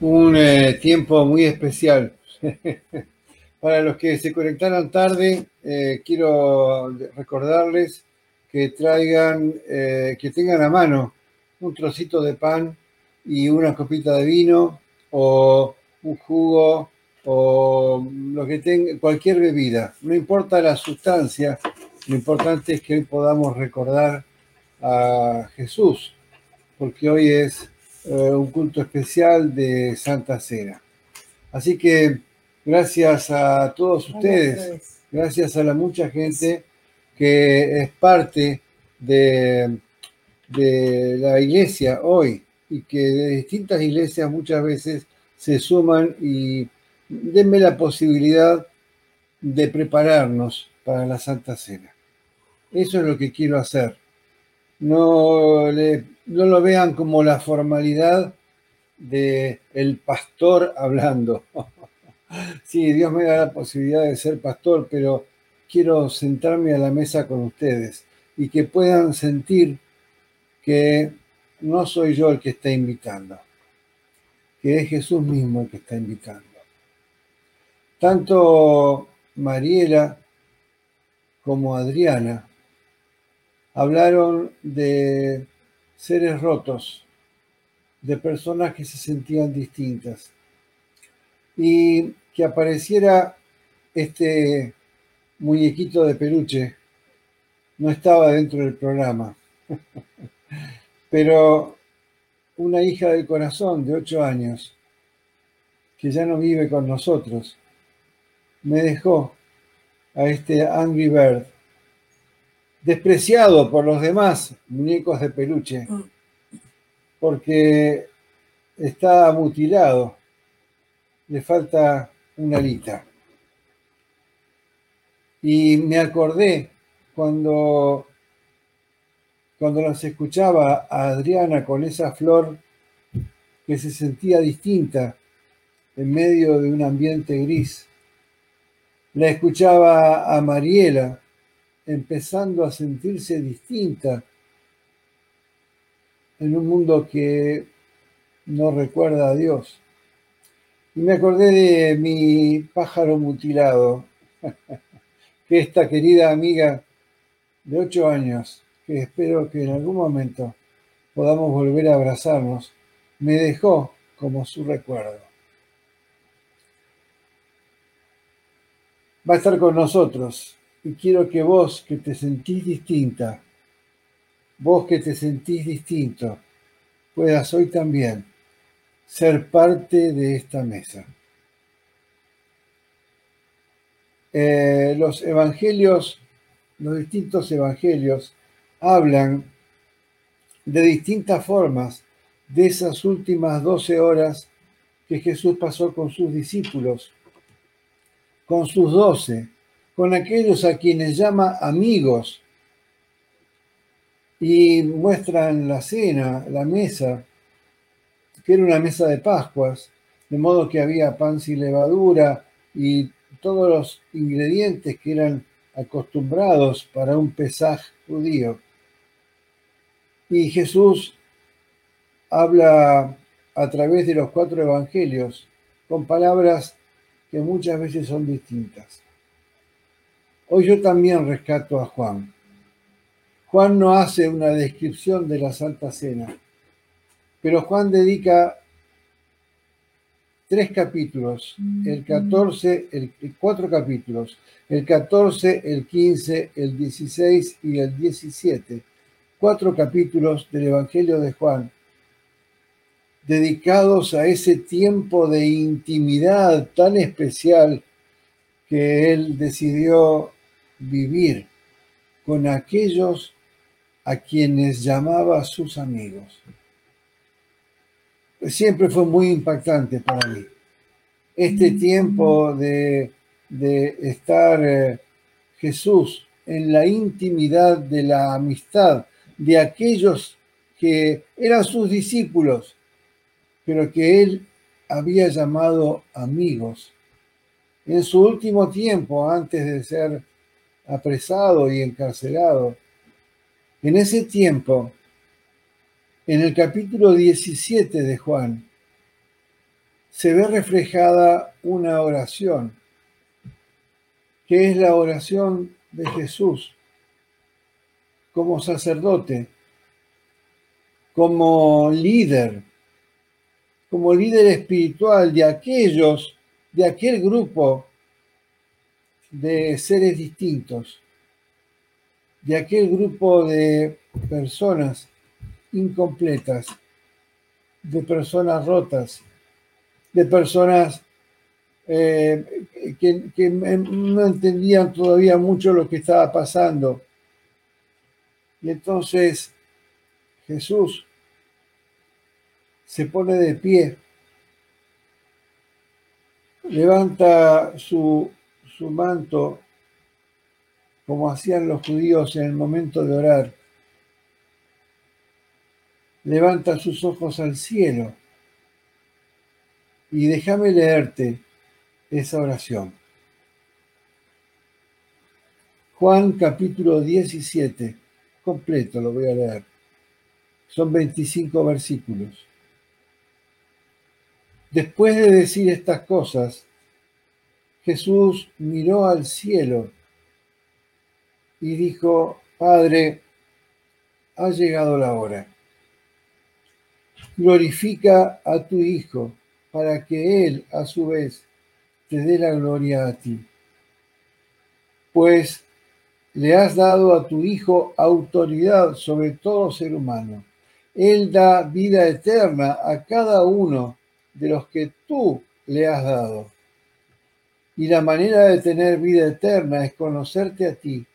un eh, tiempo muy especial. Para los que se conectaron tarde, eh, quiero recordarles que traigan, eh, que tengan a mano un trocito de pan y una copita de vino o un jugo o lo que tenga, cualquier bebida. No importa la sustancia, lo importante es que hoy podamos recordar a Jesús, porque hoy es eh, un culto especial de Santa Cena. Así que gracias a todos ustedes, gracias a la mucha gente que es parte de, de la iglesia hoy y que de distintas iglesias muchas veces se suman y denme la posibilidad de prepararnos para la Santa Cena. Eso es lo que quiero hacer. No, no lo vean como la formalidad de el pastor hablando. sí, Dios me da la posibilidad de ser pastor, pero quiero sentarme a la mesa con ustedes y que puedan sentir que no soy yo el que está invitando, que es Jesús mismo el que está invitando. Tanto Mariela como Adriana hablaron de seres rotos, de personas que se sentían distintas. Y que apareciera este muñequito de peluche no estaba dentro del programa. Pero una hija del corazón de ocho años, que ya no vive con nosotros, me dejó a este Angry Bird despreciado por los demás muñecos de peluche, mm. porque está mutilado, le falta una alita. Y me acordé cuando, cuando nos escuchaba a Adriana con esa flor que se sentía distinta en medio de un ambiente gris. La escuchaba a Mariela empezando a sentirse distinta en un mundo que no recuerda a Dios. Y me acordé de mi pájaro mutilado, que esta querida amiga de ocho años, que espero que en algún momento podamos volver a abrazarnos, me dejó como su recuerdo. Va a estar con nosotros y quiero que vos que te sentís distinta, vos que te sentís distinto, puedas hoy también ser parte de esta mesa. Eh, los evangelios, los distintos evangelios, hablan de distintas formas de esas últimas doce horas que Jesús pasó con sus discípulos, con sus doce, con aquellos a quienes llama amigos y muestran la cena, la mesa, que era una mesa de Pascuas, de modo que había pan sin levadura y todos los ingredientes que eran acostumbrados para un pesaje judío. Y Jesús habla a través de los cuatro evangelios con palabras que muchas veces son distintas. Hoy yo también rescato a Juan. Juan no hace una descripción de la Santa Cena, pero Juan dedica tres capítulos, el 14, el, cuatro capítulos, el 14, el 15, el 16 y el 17, cuatro capítulos del Evangelio de Juan, dedicados a ese tiempo de intimidad tan especial que él decidió vivir con aquellos a quienes llamaba sus amigos. Siempre fue muy impactante para mí. Este tiempo de, estar eh, Jesús en la intimidad de la amistad de aquellos que eran sus discípulos, pero que él había llamado amigos. En su último tiempo, antes de ser apresado y encarcelado. En ese tiempo, en el capítulo 17 de Juan, se ve reflejada una oración, que es la oración de Jesús como sacerdote, como líder, como líder espiritual de aquellos, de aquel grupo de seres distintos, de aquel grupo de personas incompletas, de personas rotas, de personas eh, que, que, no entendían todavía mucho lo que estaba pasando. Y entonces Jesús se pone de pie, levanta su, su manto como hacían los judíos en el momento de orar, levanta sus ojos al cielo y déjame leerte esa oración. Juan capítulo 17, completo lo voy a leer. Son 25 versículos. Después de decir estas cosas, Jesús miró al cielo y dijo, Padre, ha llegado la hora. Glorifica a tu Hijo para que Él, a su vez, te dé la gloria a ti. Pues le has dado a tu Hijo autoridad sobre todo ser humano. Él da vida eterna a cada uno de los que tú le has dado. Y la manera de tener vida eterna es conocerte a ti,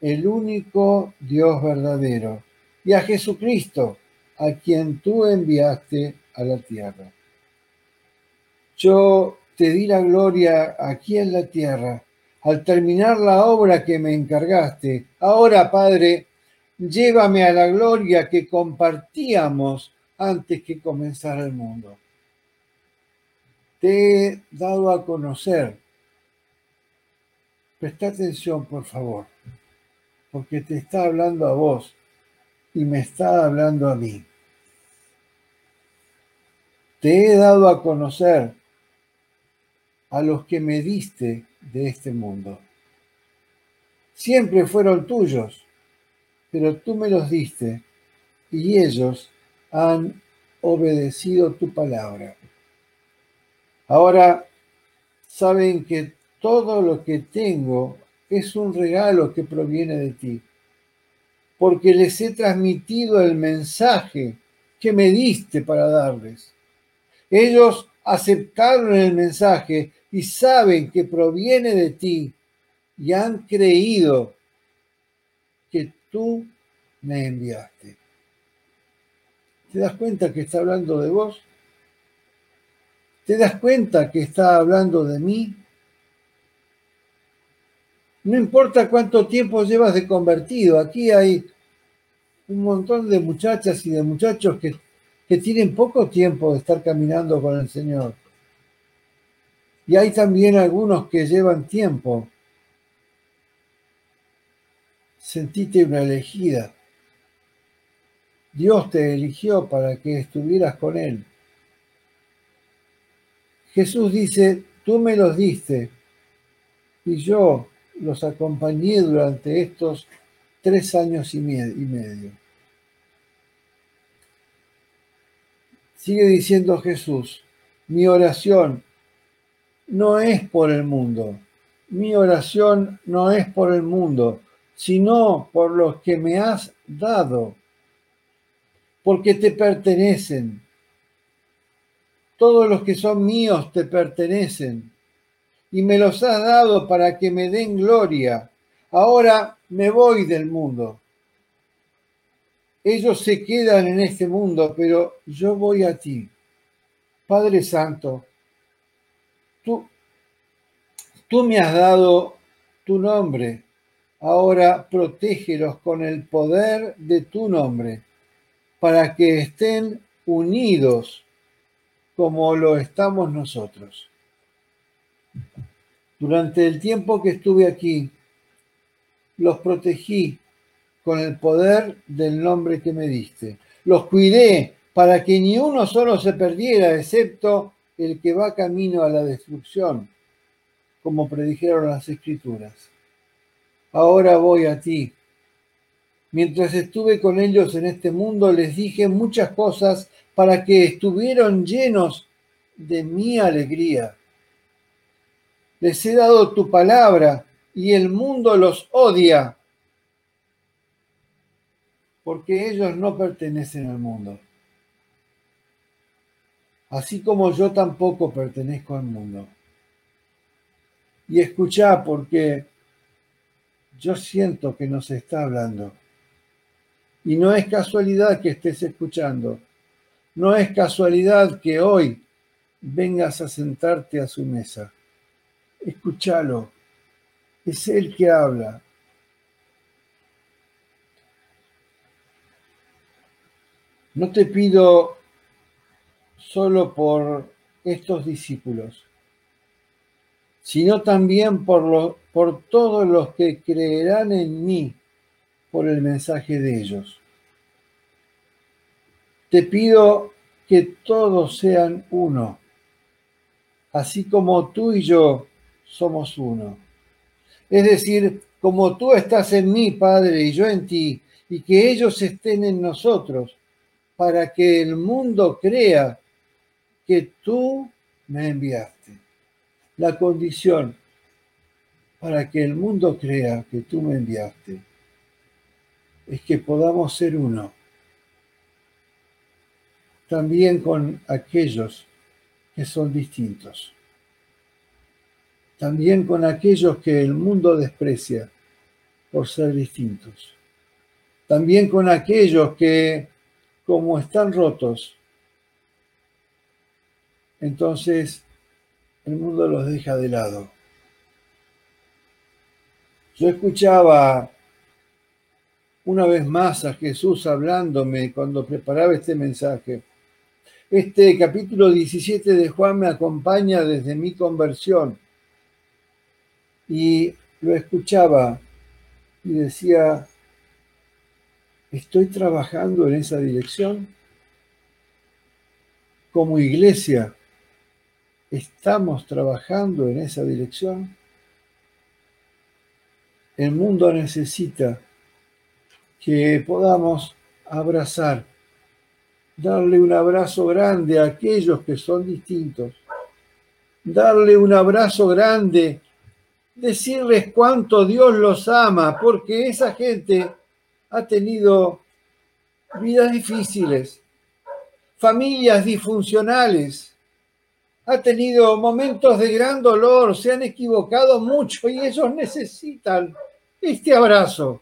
el único Dios verdadero, y a Jesucristo, a quien tú enviaste a la tierra. Yo te di la gloria aquí en la tierra, al terminar la obra que me encargaste. Ahora, Padre, llévame a la gloria que compartíamos antes que comenzara el mundo te he dado a conocer. Presta atención, por favor, porque te está hablando a vos y me está hablando a mí. Te he dado a conocer a los que me diste de este mundo. Siempre fueron tuyos, pero tú me los diste y ellos han obedecido tu palabra. Ahora saben que todo lo que tengo es un regalo que proviene de ti, porque les he transmitido el mensaje que me diste para darles. Ellos aceptaron el mensaje y saben que proviene de ti y han creído que tú me enviaste. ¿Te das cuenta que está hablando de vos? ¿Te das cuenta que está hablando de mí? No importa cuánto tiempo llevas de convertido, aquí hay un montón de muchachas y de muchachos que, que tienen poco tiempo de estar caminando con el Señor. Y hay también algunos que llevan tiempo. Sentite una elegida. Dios te eligió para que estuvieras con Él. Jesús dice, tú me los diste y yo los acompañé durante estos tres años y medio. Sigue diciendo Jesús, mi oración no es por el mundo, mi oración no es por el mundo, sino por los que me has dado, porque te pertenecen todos los que son míos te pertenecen y me los has dado para que me den gloria. Ahora me voy del mundo. Ellos se quedan en este mundo, pero yo voy a ti. Padre Santo, tú, tú me has dado tu nombre. Ahora protégelos con el poder de tu nombre, para que estén unidos como lo estamos nosotros. Durante el tiempo que estuve aquí, los protegí con el poder del nombre que me diste. Los cuidé para que ni uno solo se perdiera, excepto el que va camino a la destrucción, como predijeron las escrituras. Ahora voy a ti. Mientras estuve con ellos en este mundo, les dije muchas cosas para que estuvieran llenos de mi alegría. Les he dado tu palabra y el mundo los odia porque ellos no pertenecen al mundo. Así como yo tampoco pertenezco al mundo. Y escucha porque yo siento que nos está hablando. Y no es casualidad que estés escuchando. No es casualidad que hoy vengas a sentarte a su mesa. Escúchalo. Es Él que habla. No te pido solo por estos discípulos, sino también por, por todos los que creerán en mí por el mensaje de ellos. Te pido que todos sean uno, así como tú y yo somos uno. Es decir, como tú estás en mí, Padre, y yo en ti, y que ellos estén en nosotros para que el mundo crea que tú me enviaste. La condición para que el mundo crea que tú me enviaste es que podamos ser uno. También con aquellos que son distintos. También con aquellos que el mundo desprecia por ser distintos. También con aquellos que como están rotos, entonces el mundo los deja de lado. Yo escuchaba una vez más a Jesús hablándome cuando preparaba este mensaje. Este capítulo 17 de Juan me acompaña desde mi conversión y lo escuchaba y decía, ¿Estoy trabajando en esa dirección? Como iglesia, ¿estamos trabajando en esa dirección? El mundo necesita que podamos abrazar, darle un abrazo grande a aquellos que son distintos, darle un abrazo grande, decirles cuánto Dios los ama, porque esa gente ha tenido vidas difíciles, familias disfuncionales, ha tenido momentos de gran dolor, se han equivocado mucho y ellos necesitan este abrazo.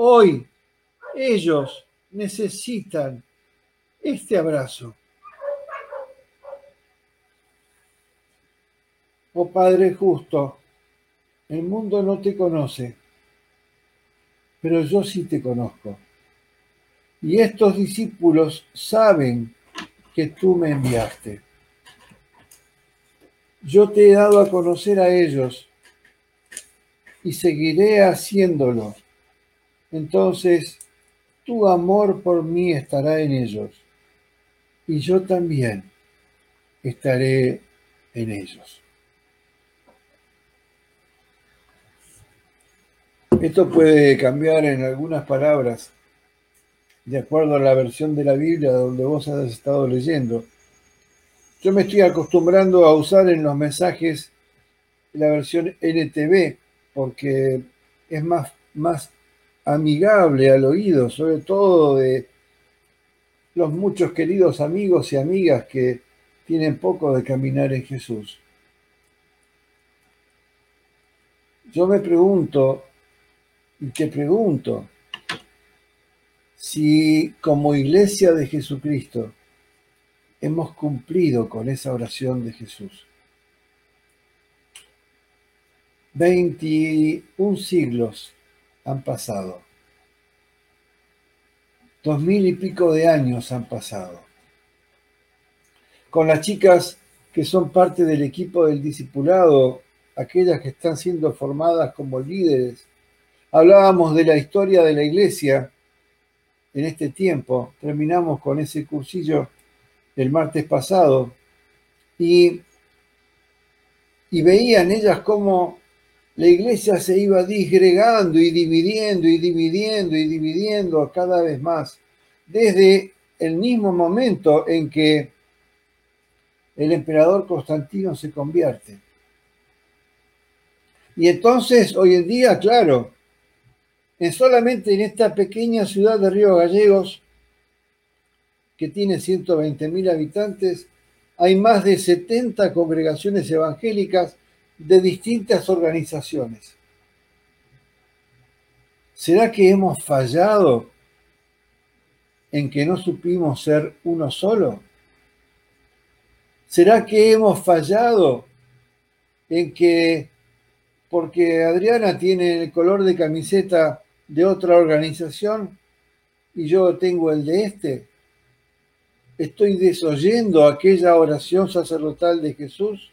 Hoy ellos necesitan este abrazo. Oh Padre justo, el mundo no te conoce pero yo sí te conozco. Y estos discípulos saben que tú me enviaste. Yo te he dado a conocer a ellos y seguiré haciéndolo. Entonces, tu amor por mí estará en ellos y yo también estaré en ellos. Esto puede cambiar en algunas palabras, de acuerdo a la versión de la Biblia donde vos has estado leyendo. Yo me estoy acostumbrando a usar en los mensajes la versión NTV porque es más, más amigable al oído, sobre todo de los muchos queridos amigos y amigas que tienen poco de caminar en Jesús. Yo me pregunto, y te pregunto si como iglesia de Jesucristo hemos cumplido con esa oración de Jesús. 21 siglos han pasado. Dos mil y pico de años han pasado. Con las chicas que son parte del equipo del discipulado, aquellas que están siendo formadas como líderes Hablábamos de la historia de la iglesia en este tiempo. Terminamos con ese cursillo el martes pasado y, y veían ellas cómo la iglesia se iba disgregando y dividiendo y dividiendo y dividiendo cada vez más, desde el mismo momento en que el emperador Constantino se convierte. Y entonces, hoy en día, claro, en solamente en esta pequeña ciudad de Río Gallegos, que tiene 120.000 habitantes, hay más de 70 congregaciones evangélicas de distintas organizaciones. ¿Será que hemos fallado en que no supimos ser uno solo? ¿Será que hemos fallado en que porque Adriana tiene el color de camiseta de otra organización y yo tengo el de este? ¿Estoy desoyendo aquella oración sacerdotal de Jesús?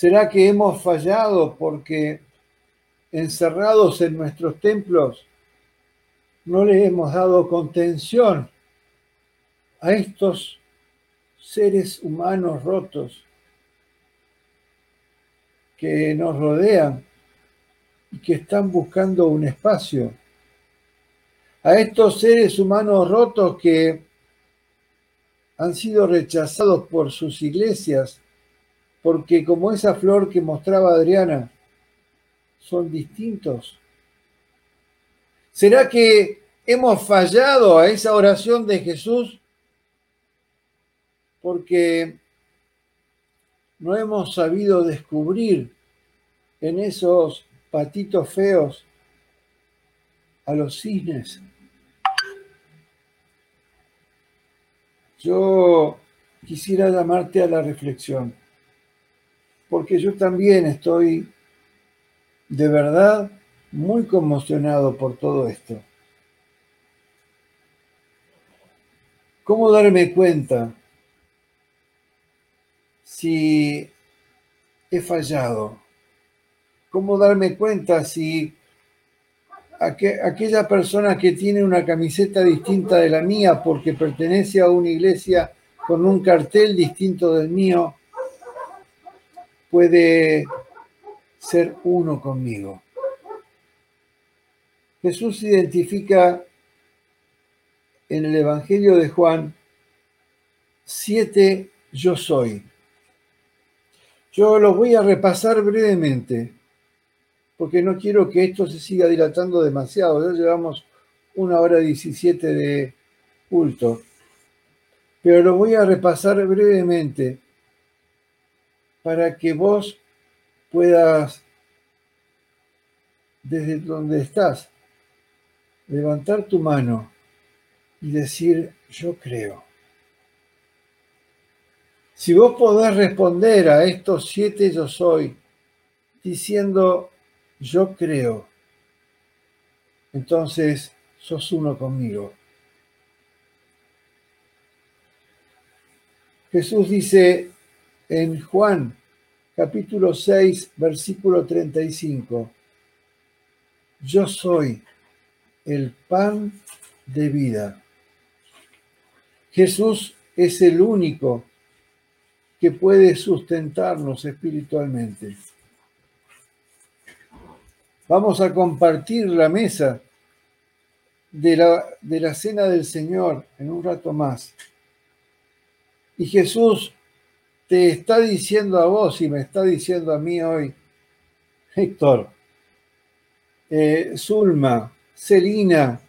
¿Será que hemos fallado porque encerrados en nuestros templos no le hemos dado contención a estos seres humanos rotos que nos rodean y que están buscando un espacio? A estos seres humanos rotos que han sido rechazados por sus iglesias porque como esa flor que mostraba Adriana, son distintos. ¿Será que hemos fallado a esa oración de Jesús? Porque no hemos sabido descubrir en esos patitos feos a los cisnes. Yo quisiera llamarte a la reflexión porque yo también estoy de verdad muy conmocionado por todo esto. ¿Cómo darme cuenta si he fallado? ¿Cómo darme cuenta si aquella persona que tiene una camiseta distinta de la mía porque pertenece a una iglesia con un cartel distinto del mío, puede ser uno conmigo. Jesús identifica en el Evangelio de Juan siete yo soy. Yo los voy a repasar brevemente, porque no quiero que esto se siga dilatando demasiado. Ya llevamos una hora diecisiete de culto. Pero lo voy a repasar brevemente para que vos puedas, desde donde estás, levantar tu mano y decir, yo creo. Si vos podés responder a estos siete yo soy diciendo, yo creo, entonces sos uno conmigo. Jesús dice, en Juan capítulo 6, versículo 35. Yo soy el pan de vida. Jesús es el único que puede sustentarnos espiritualmente. Vamos a compartir la mesa de la, de la cena del Señor en un rato más. Y Jesús te está diciendo a vos y me está diciendo a mí hoy, Héctor, eh, Zulma, Celina,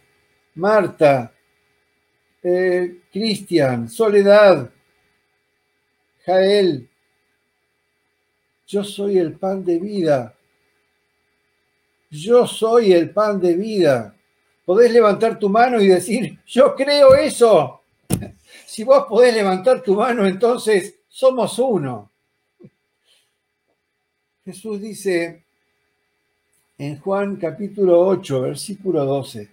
Marta, eh, Cristian, Soledad, Jael, yo soy el pan de vida. Yo soy el pan de vida. Podés levantar tu mano y decir, yo creo eso. Si vos podés levantar tu mano, entonces somos uno. Jesús dice en Juan capítulo 8, versículo 12,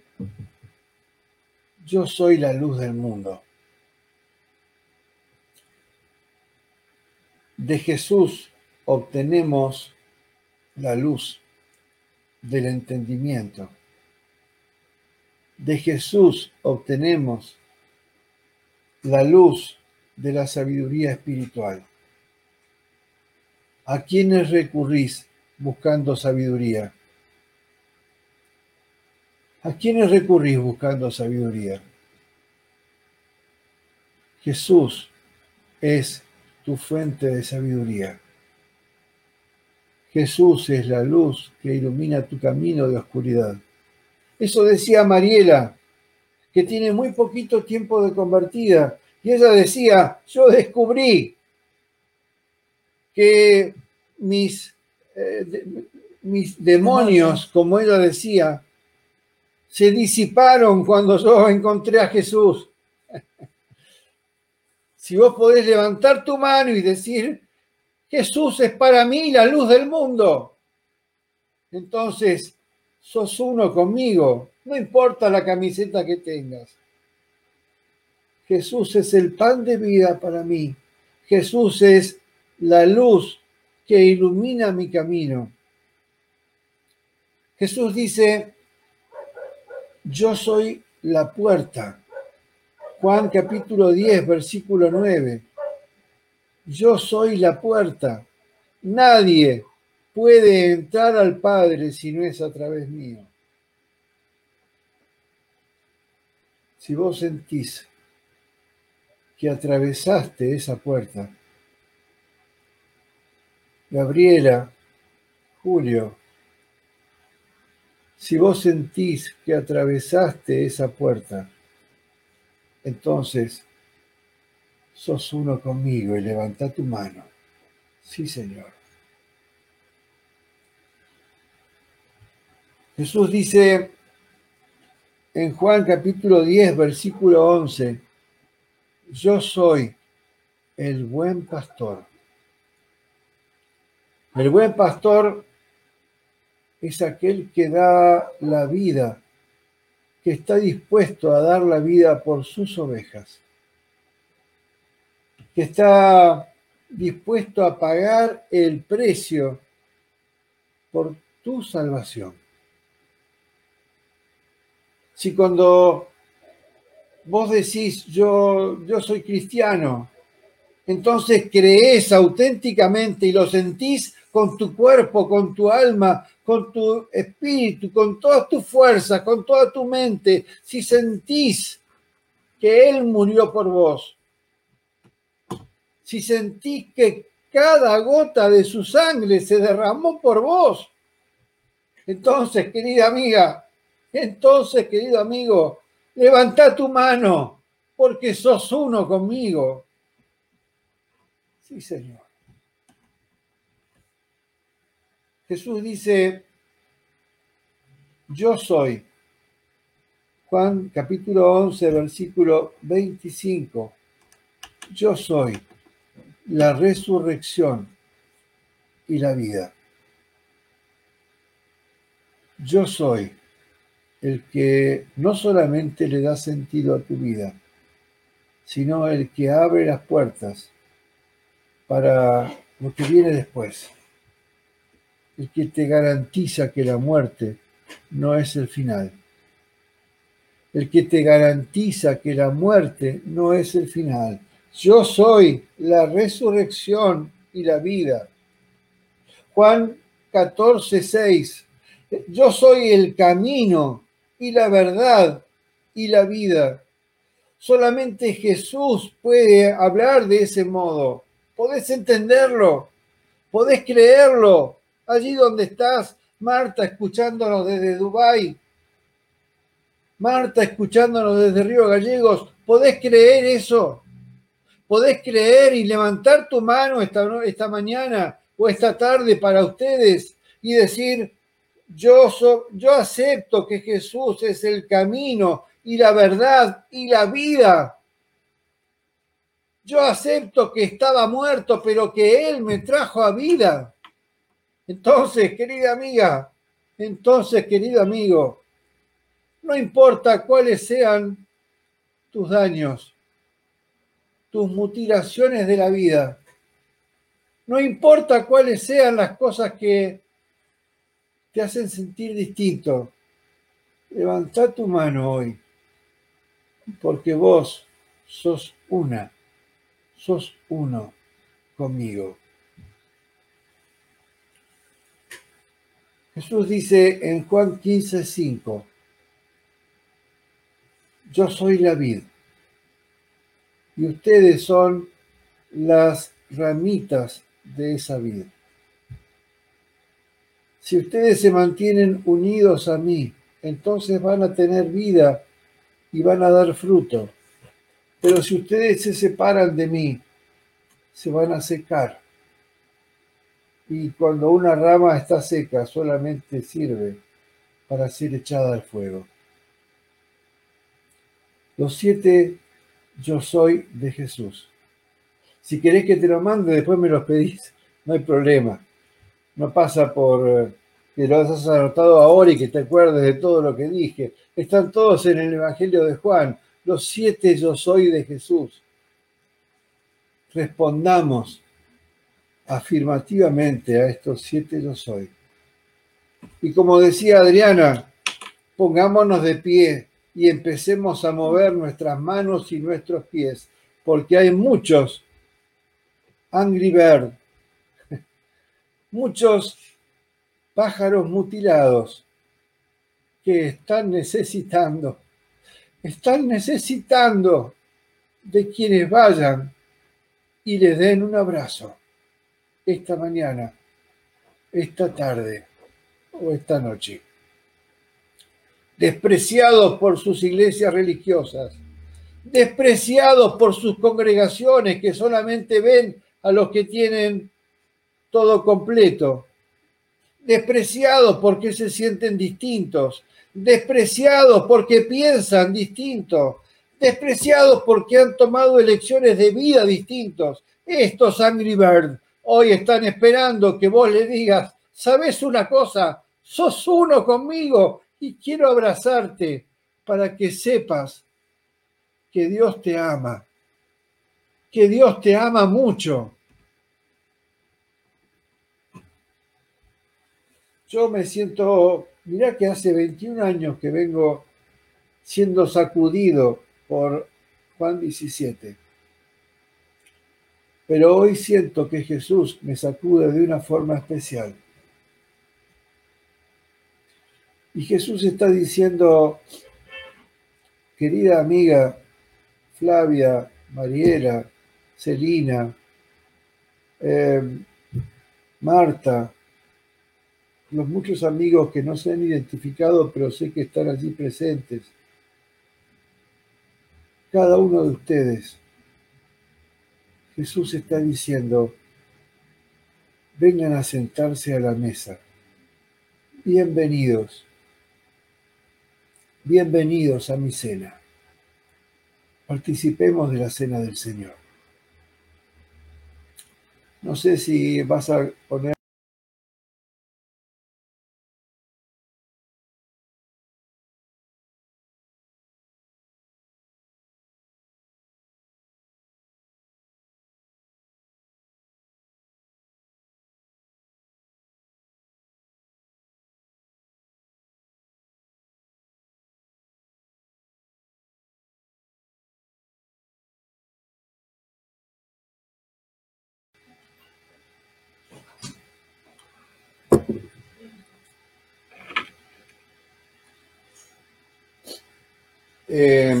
yo soy la luz del mundo. De Jesús obtenemos la luz del entendimiento. De Jesús obtenemos la luz de la sabiduría espiritual. ¿A quiénes recurrís buscando sabiduría? ¿A quiénes recurrís buscando sabiduría? Jesús es tu fuente de sabiduría. Jesús es la luz que ilumina tu camino de oscuridad. Eso decía Mariela, que tiene muy poquito tiempo de convertida. Y ella decía, yo descubrí que mis, eh, mis demonios, como ella decía, se disiparon cuando yo encontré a Jesús. si vos podés levantar tu mano y decir, Jesús es para mí la luz del mundo, entonces sos uno conmigo, no importa la camiseta que tengas. Jesús es el pan de vida para mí. Jesús es la luz que ilumina mi camino. Jesús dice, yo soy la puerta. Juan capítulo 10, versículo 9. Yo soy la puerta. Nadie puede entrar al Padre si no es a través mío. Si vos sentís que atravesaste esa puerta, Gabriela, Julio, si vos sentís que atravesaste esa puerta, entonces sos uno conmigo y levanta tu mano. Sí, Señor. Jesús dice en Juan capítulo 10, versículo 11, yo soy el buen pastor. El buen pastor es aquel que da la vida, que está dispuesto a dar la vida por sus ovejas, que está dispuesto a pagar el precio por tu salvación. Si cuando vos decís yo, yo soy cristiano, entonces crees auténticamente y lo sentís con tu cuerpo, con tu alma, con tu espíritu, con toda tu fuerza, con toda tu mente, si sentís que Él murió por vos, si sentís que cada gota de su sangre se derramó por vos, entonces, querida amiga, entonces, querido amigo, levanta tu mano, porque sos uno conmigo. Sí, Señor. Jesús dice, yo soy. Juan capítulo 11, versículo 25. Yo soy la resurrección y la vida. Yo soy el que no solamente le da sentido a tu vida, sino el que abre las puertas para lo que viene después el que te garantiza que la muerte no es el final. El que te garantiza que la muerte no es el final. Yo soy la resurrección y la vida. Juan 14, 6. Yo soy el camino y la verdad y la vida. Solamente Jesús puede hablar de ese modo. Podés entenderlo, podés creerlo, allí donde estás, Marta, escuchándonos desde Dubái, Marta, escuchándonos desde Río Gallegos, ¿podés creer eso? ¿Podés creer y levantar tu mano esta, esta mañana o esta tarde para ustedes y decir, yo, yo acepto que Jesús es el camino y la verdad y la vida? Yo acepto que estaba muerto, pero que Él me trajo a vida. Entonces, querida amiga, entonces, querido amigo, no importa cuáles sean tus daños, tus mutilaciones de la vida, no importa cuáles sean las cosas que te hacen sentir distinto, levanta tu mano hoy, porque vos sos una, sos uno conmigo. Jesús dice en Juan 15, 5, yo soy la vid y ustedes son las ramitas de esa vid. Si ustedes se mantienen unidos a mí, entonces van a tener vida y van a dar fruto. Pero si ustedes se separan de mí, se van a secar. Y cuando una rama está seca, solamente sirve para ser echada al fuego. Los siete yo soy de Jesús. Si querés que te lo mande, después me los pedís, no hay problema. No pasa por eh, que lo has anotado ahora y que te acuerdes de todo lo que dije. Están todos en el Evangelio de Juan. Los siete yo soy de Jesús. Respondamos afirmativamente a estos siete yo soy. Y como decía Adriana, pongámonos de pie y empecemos a mover nuestras manos y nuestros pies, porque hay muchos Angry Bird, muchos pájaros mutilados que están necesitando, están necesitando de quienes vayan y les den un abrazo esta mañana, esta tarde o esta noche. Despreciados por sus iglesias religiosas, despreciados por sus congregaciones que solamente ven a los que tienen todo completo, despreciados porque se sienten distintos, despreciados porque piensan distintos, despreciados porque han tomado elecciones de vida distintos. Estos Angry Bird hoy están esperando que vos le digas, ¿sabes una cosa? Sos uno conmigo y quiero abrazarte para que sepas que Dios te ama que Dios te ama mucho. Yo me siento, mirá que hace 21 años que vengo siendo sacudido por Juan 17. Pero hoy siento que Jesús me sacude de una forma especial. Y Jesús está diciendo, querida amiga Flavia, Mariela, Celina, eh, Marta, los muchos amigos que no se han identificado, pero sé que están allí presentes. Cada uno de ustedes, Jesús está diciendo, vengan a sentarse a la mesa. Bienvenidos. Bienvenidos a mi cena. Participemos de la cena del Señor. No sé si vas a poner Eh,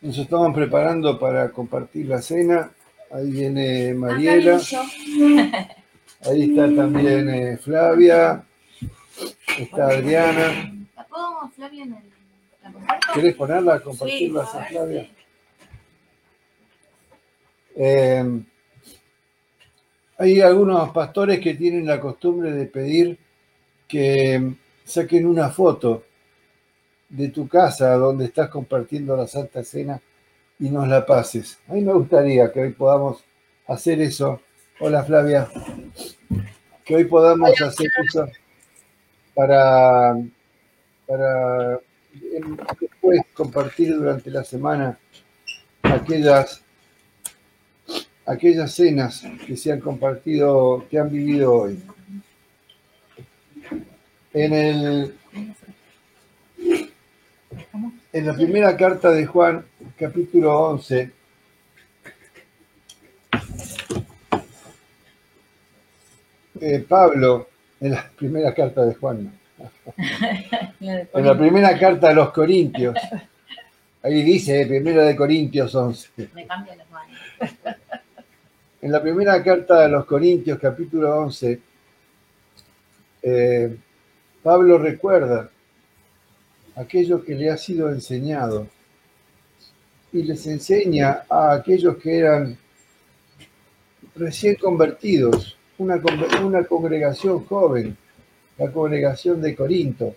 nos estamos preparando para compartir la cena. Ahí viene Mariela. Ahí está también eh, Flavia. Está Adriana. ¿La pongo, Flavia, en el, ¿Querés ponerla, compartirla sí, Flavia? Eh, hay algunos pastores que tienen la costumbre de pedir que saquen una foto de tu casa donde estás compartiendo la Santa Cena y nos la pases. A mí me gustaría que hoy podamos hacer eso. Hola Flavia. Que hoy podamos hacer eso para, para después compartir durante la semana aquellas, aquellas cenas que se han compartido, que han vivido hoy. En el en la primera carta de Juan, capítulo 11, eh, Pablo, en la primera carta de Juan, en la primera carta de los Corintios, ahí dice, eh, primera de Corintios 11. Me cambian los manos. En la primera carta de los Corintios, capítulo 11, eh, Pablo recuerda aquello que le ha sido enseñado. Y les enseña a aquellos que eran recién convertidos, una, una congregación joven, la congregación de Corinto,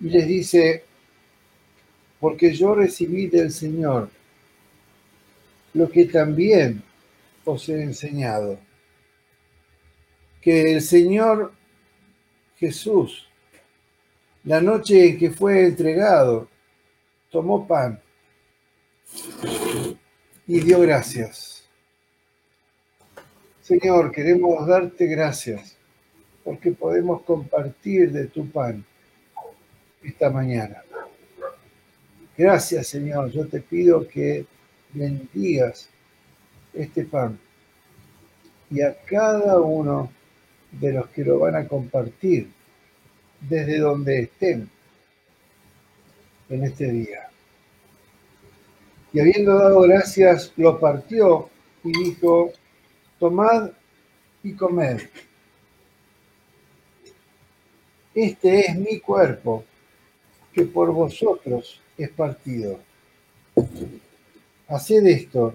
y les dice, porque yo recibí del Señor lo que también os he enseñado, que el Señor Jesús, la noche en que fue entregado, tomó pan y dio gracias. Señor, queremos darte gracias porque podemos compartir de tu pan esta mañana. Gracias, Señor. Yo te pido que bendigas este pan y a cada uno de los que lo van a compartir desde donde estén en este día. Y habiendo dado gracias, lo partió y dijo, tomad y comed. Este es mi cuerpo, que por vosotros es partido. Haced esto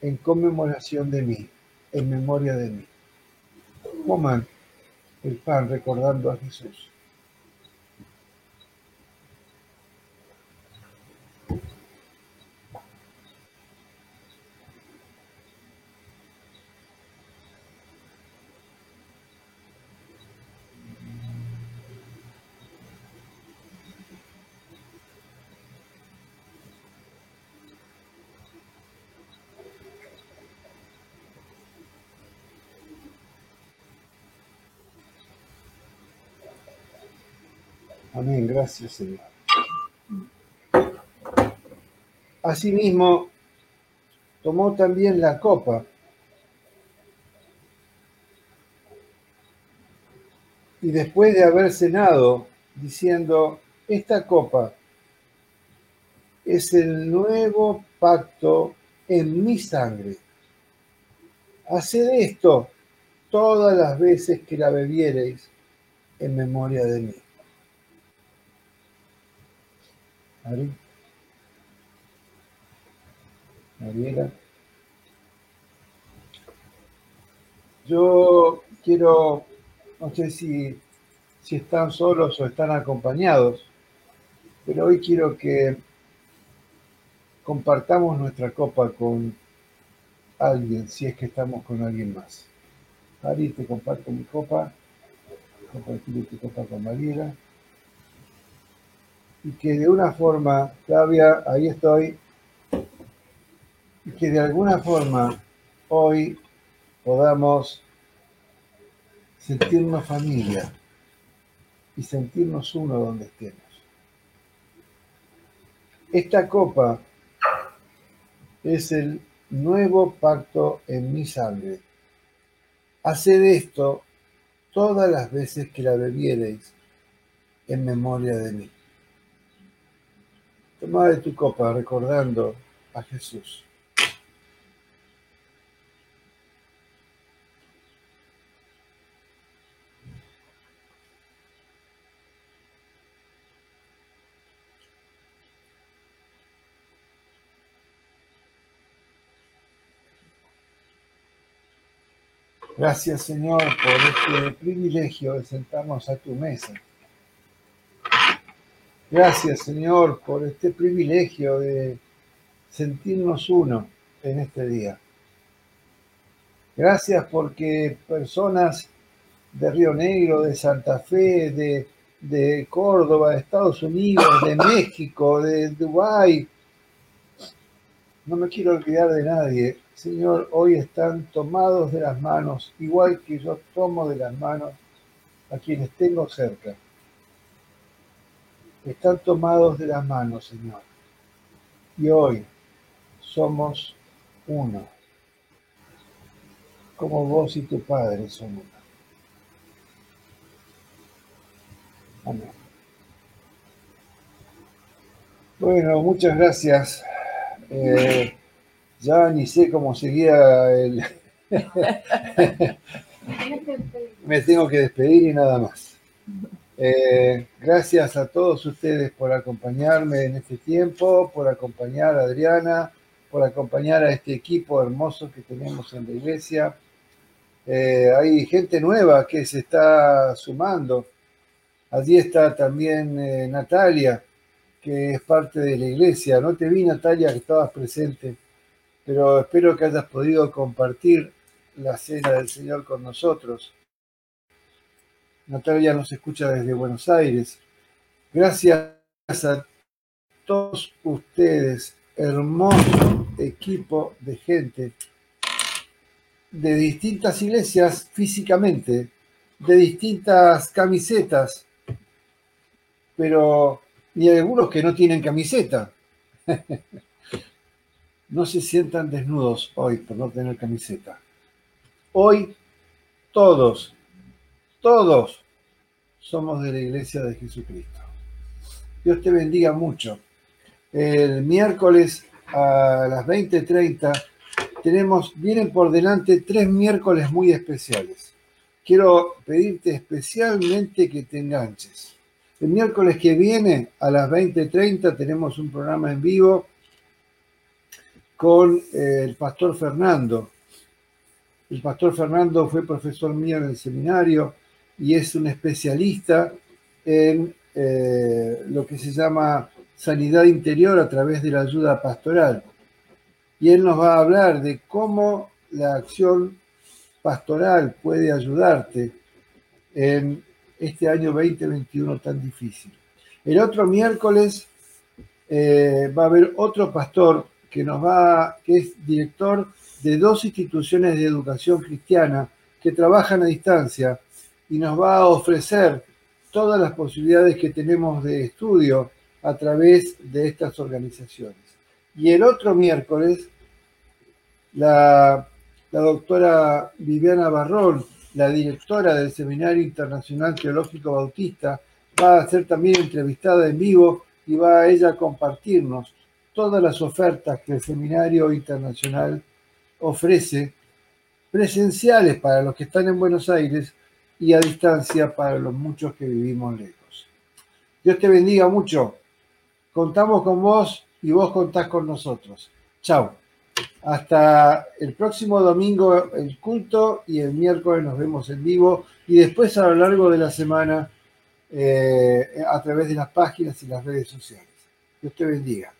en conmemoración de mí, en memoria de mí. Coman el pan recordando a Jesús. Amén, gracias Señor. Asimismo, tomó también la copa y después de haber cenado, diciendo, esta copa es el nuevo pacto en mi sangre. Haced esto todas las veces que la bebiereis en memoria de mí. Ari. Mariela. Yo quiero, no sé si, si están solos o están acompañados, pero hoy quiero que compartamos nuestra copa con alguien, si es que estamos con alguien más. Ari, te comparto mi copa, compartir tu copa con Mariela y que de una forma, Flavia, ahí estoy, y que de alguna forma hoy podamos sentirnos familia y sentirnos uno donde estemos. Esta copa es el nuevo pacto en mi sangre. Haced esto todas las veces que la bebiereis en memoria de mí. Toma de tu copa recordando a Jesús. Gracias Señor por este privilegio de sentarnos a tu mesa. Gracias, Señor, por este privilegio de sentirnos uno en este día. Gracias porque personas de Río Negro, de Santa Fe, de, de Córdoba, de Estados Unidos, de México, de Dubái, no me quiero olvidar de nadie. Señor, hoy están tomados de las manos, igual que yo tomo de las manos a quienes tengo cerca están tomados de las manos, Señor. Y hoy somos uno. como vos y tu Padre son uno. Amén. Bueno, muchas gracias. Eh, ya ni sé cómo seguía el... Me tengo que despedir y nada más. Eh, gracias a todos ustedes por acompañarme en este tiempo, por acompañar a Adriana, por acompañar a este equipo hermoso que tenemos en la iglesia. Eh, hay gente nueva que se está sumando. Allí está también eh, Natalia, que es parte de la iglesia. No te vi, Natalia, que estabas presente, pero espero que hayas podido compartir la cena del Señor con nosotros. Natalia nos escucha desde Buenos Aires. Gracias a todos ustedes hermoso equipo de gente de distintas iglesias físicamente, de distintas camisetas, pero y algunos que no tienen camiseta. No se sientan desnudos hoy por no tener camiseta. Hoy todos, todos somos de la iglesia de Jesucristo. Dios te bendiga mucho el miércoles a las 20.30 tenemos, vienen por delante tres miércoles muy especiales. Quiero pedirte especialmente que te enganches. El miércoles que viene a las 20.30 tenemos un programa en vivo con eh, el pastor Fernando. El pastor Fernando fue profesor mío en el seminario y es un especialista en eh, lo que se llama sanidad interior a través de la ayuda pastoral. Y él nos va a hablar de cómo la acción pastoral puede ayudarte en este año 2021 tan difícil. El otro miércoles eh, va a haber otro pastor que nos va, que es director de dos instituciones de educación cristiana que trabajan a distancia y nos va a ofrecer todas las posibilidades que tenemos de estudio a través de estas organizaciones. Y el otro miércoles, la, doctora Viviana Barrón, la directora del Seminario Internacional Teológico Bautista, va a ser también entrevistada en vivo y va a ella compartirnos todas las ofertas que el Seminario Internacional ofrece, presenciales para los que están en Buenos Aires y a distancia para los muchos que vivimos lejos. Dios te bendiga mucho. Contamos con vos y vos contás con nosotros. Chao. Hasta el próximo domingo el culto y el miércoles nos vemos en vivo y después a lo largo de la semana eh, a través de las páginas y las redes sociales. Dios te bendiga.